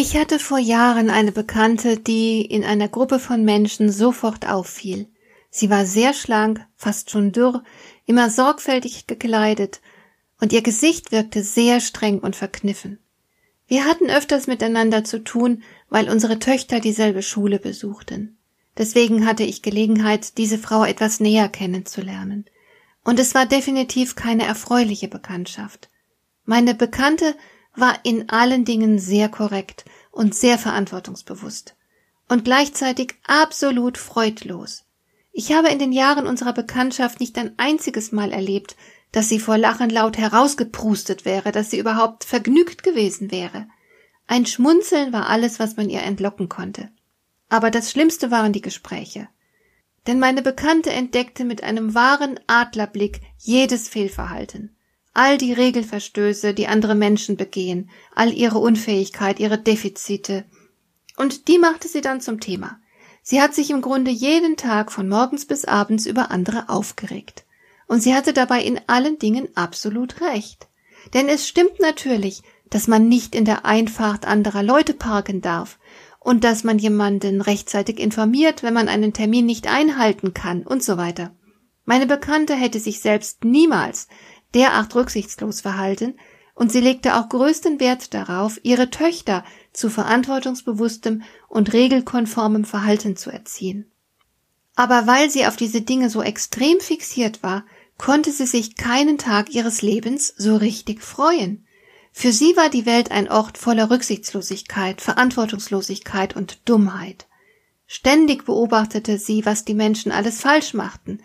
Ich hatte vor Jahren eine Bekannte, die in einer Gruppe von Menschen sofort auffiel. Sie war sehr schlank, fast schon dürr, immer sorgfältig gekleidet, und ihr Gesicht wirkte sehr streng und verkniffen. Wir hatten öfters miteinander zu tun, weil unsere Töchter dieselbe Schule besuchten. Deswegen hatte ich Gelegenheit, diese Frau etwas näher kennenzulernen. Und es war definitiv keine erfreuliche Bekanntschaft. Meine Bekannte war in allen Dingen sehr korrekt und sehr verantwortungsbewusst und gleichzeitig absolut freudlos. Ich habe in den Jahren unserer Bekanntschaft nicht ein einziges Mal erlebt, dass sie vor Lachen laut herausgeprustet wäre, dass sie überhaupt vergnügt gewesen wäre. Ein Schmunzeln war alles, was man ihr entlocken konnte. Aber das Schlimmste waren die Gespräche. Denn meine Bekannte entdeckte mit einem wahren Adlerblick jedes Fehlverhalten all die Regelverstöße, die andere Menschen begehen, all ihre Unfähigkeit, ihre Defizite. Und die machte sie dann zum Thema. Sie hat sich im Grunde jeden Tag von morgens bis abends über andere aufgeregt. Und sie hatte dabei in allen Dingen absolut recht. Denn es stimmt natürlich, dass man nicht in der Einfahrt anderer Leute parken darf und dass man jemanden rechtzeitig informiert, wenn man einen Termin nicht einhalten kann und so weiter. Meine Bekannte hätte sich selbst niemals derart rücksichtslos verhalten, und sie legte auch größten Wert darauf, ihre Töchter zu verantwortungsbewusstem und regelkonformem Verhalten zu erziehen. Aber weil sie auf diese Dinge so extrem fixiert war, konnte sie sich keinen Tag ihres Lebens so richtig freuen. Für sie war die Welt ein Ort voller Rücksichtslosigkeit, Verantwortungslosigkeit und Dummheit. Ständig beobachtete sie, was die Menschen alles falsch machten,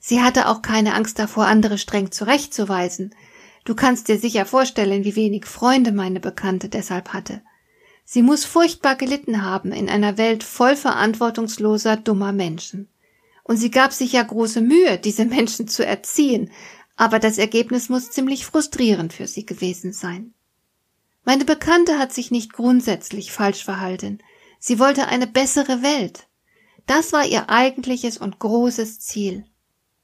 Sie hatte auch keine Angst davor, andere streng zurechtzuweisen. Du kannst dir sicher vorstellen, wie wenig Freunde meine Bekannte deshalb hatte. Sie muss furchtbar gelitten haben in einer Welt voll verantwortungsloser, dummer Menschen. Und sie gab sich ja große Mühe, diese Menschen zu erziehen, aber das Ergebnis muss ziemlich frustrierend für sie gewesen sein. Meine Bekannte hat sich nicht grundsätzlich falsch verhalten. Sie wollte eine bessere Welt. Das war ihr eigentliches und großes Ziel.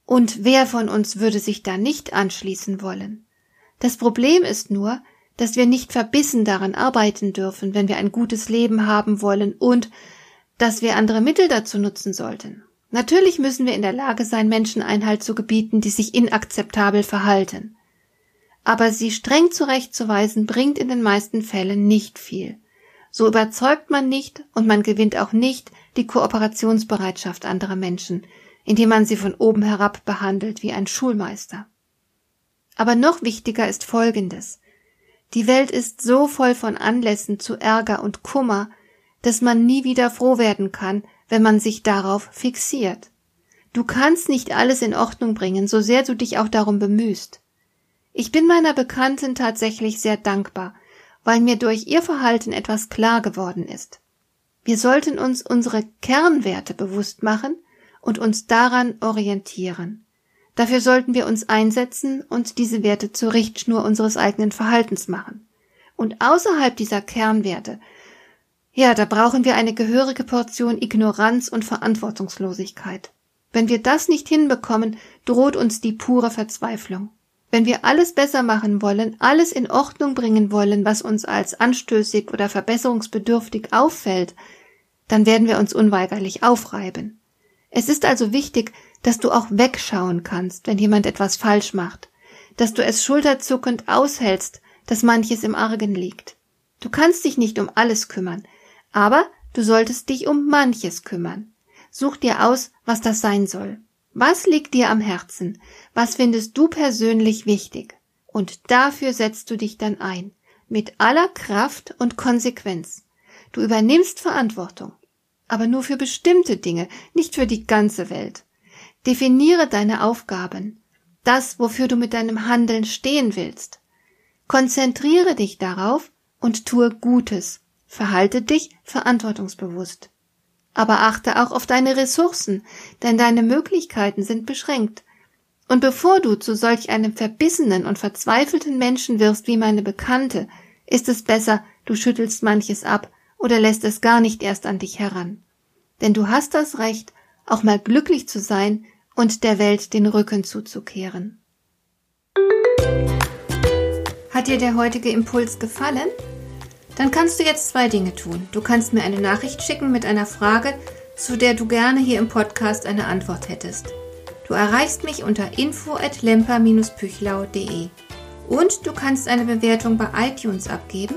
Und wer von uns würde sich da nicht anschließen wollen? Das Problem ist nur, dass wir nicht verbissen daran arbeiten dürfen, wenn wir ein gutes Leben haben wollen und dass wir andere Mittel dazu nutzen sollten. Natürlich müssen wir in der Lage sein, Menschen Einhalt zu gebieten, die sich inakzeptabel verhalten. Aber sie streng zurechtzuweisen bringt in den meisten Fällen nicht viel. So überzeugt man nicht und man gewinnt auch nicht die Kooperationsbereitschaft anderer Menschen, indem man sie von oben herab behandelt wie ein Schulmeister. Aber noch wichtiger ist Folgendes. Die Welt ist so voll von Anlässen zu Ärger und Kummer, dass man nie wieder froh werden kann, wenn man sich darauf fixiert. Du kannst nicht alles in Ordnung bringen, so sehr du dich auch darum bemühst. Ich bin meiner Bekannten tatsächlich sehr dankbar, weil mir durch ihr Verhalten etwas klar geworden ist. Wir sollten uns unsere Kernwerte bewusst machen und uns daran orientieren. Dafür sollten wir uns einsetzen und diese Werte zur Richtschnur unseres eigenen Verhaltens machen. Und außerhalb dieser Kernwerte, ja, da brauchen wir eine gehörige Portion Ignoranz und Verantwortungslosigkeit. Wenn wir das nicht hinbekommen, droht uns die pure Verzweiflung. Wenn wir alles besser machen wollen, alles in Ordnung bringen wollen, was uns als anstößig oder verbesserungsbedürftig auffällt, dann werden wir uns unweigerlich aufreiben. Es ist also wichtig, dass du auch wegschauen kannst, wenn jemand etwas falsch macht, dass du es schulterzuckend aushältst, dass manches im Argen liegt. Du kannst dich nicht um alles kümmern, aber du solltest dich um manches kümmern. Such dir aus, was das sein soll. Was liegt dir am Herzen? Was findest du persönlich wichtig? Und dafür setzt du dich dann ein, mit aller Kraft und Konsequenz. Du übernimmst Verantwortung aber nur für bestimmte Dinge, nicht für die ganze Welt. Definiere deine Aufgaben, das, wofür du mit deinem Handeln stehen willst. Konzentriere dich darauf und tue Gutes. Verhalte dich verantwortungsbewusst. Aber achte auch auf deine Ressourcen, denn deine Möglichkeiten sind beschränkt. Und bevor du zu solch einem verbissenen und verzweifelten Menschen wirst wie meine Bekannte, ist es besser, du schüttelst manches ab oder lässt es gar nicht erst an dich heran. Denn du hast das Recht, auch mal glücklich zu sein und der Welt den Rücken zuzukehren. Hat dir der heutige Impuls gefallen? Dann kannst du jetzt zwei Dinge tun. Du kannst mir eine Nachricht schicken mit einer Frage, zu der du gerne hier im Podcast eine Antwort hättest. Du erreichst mich unter info@lemper-püchlau.de. Und du kannst eine Bewertung bei iTunes abgeben,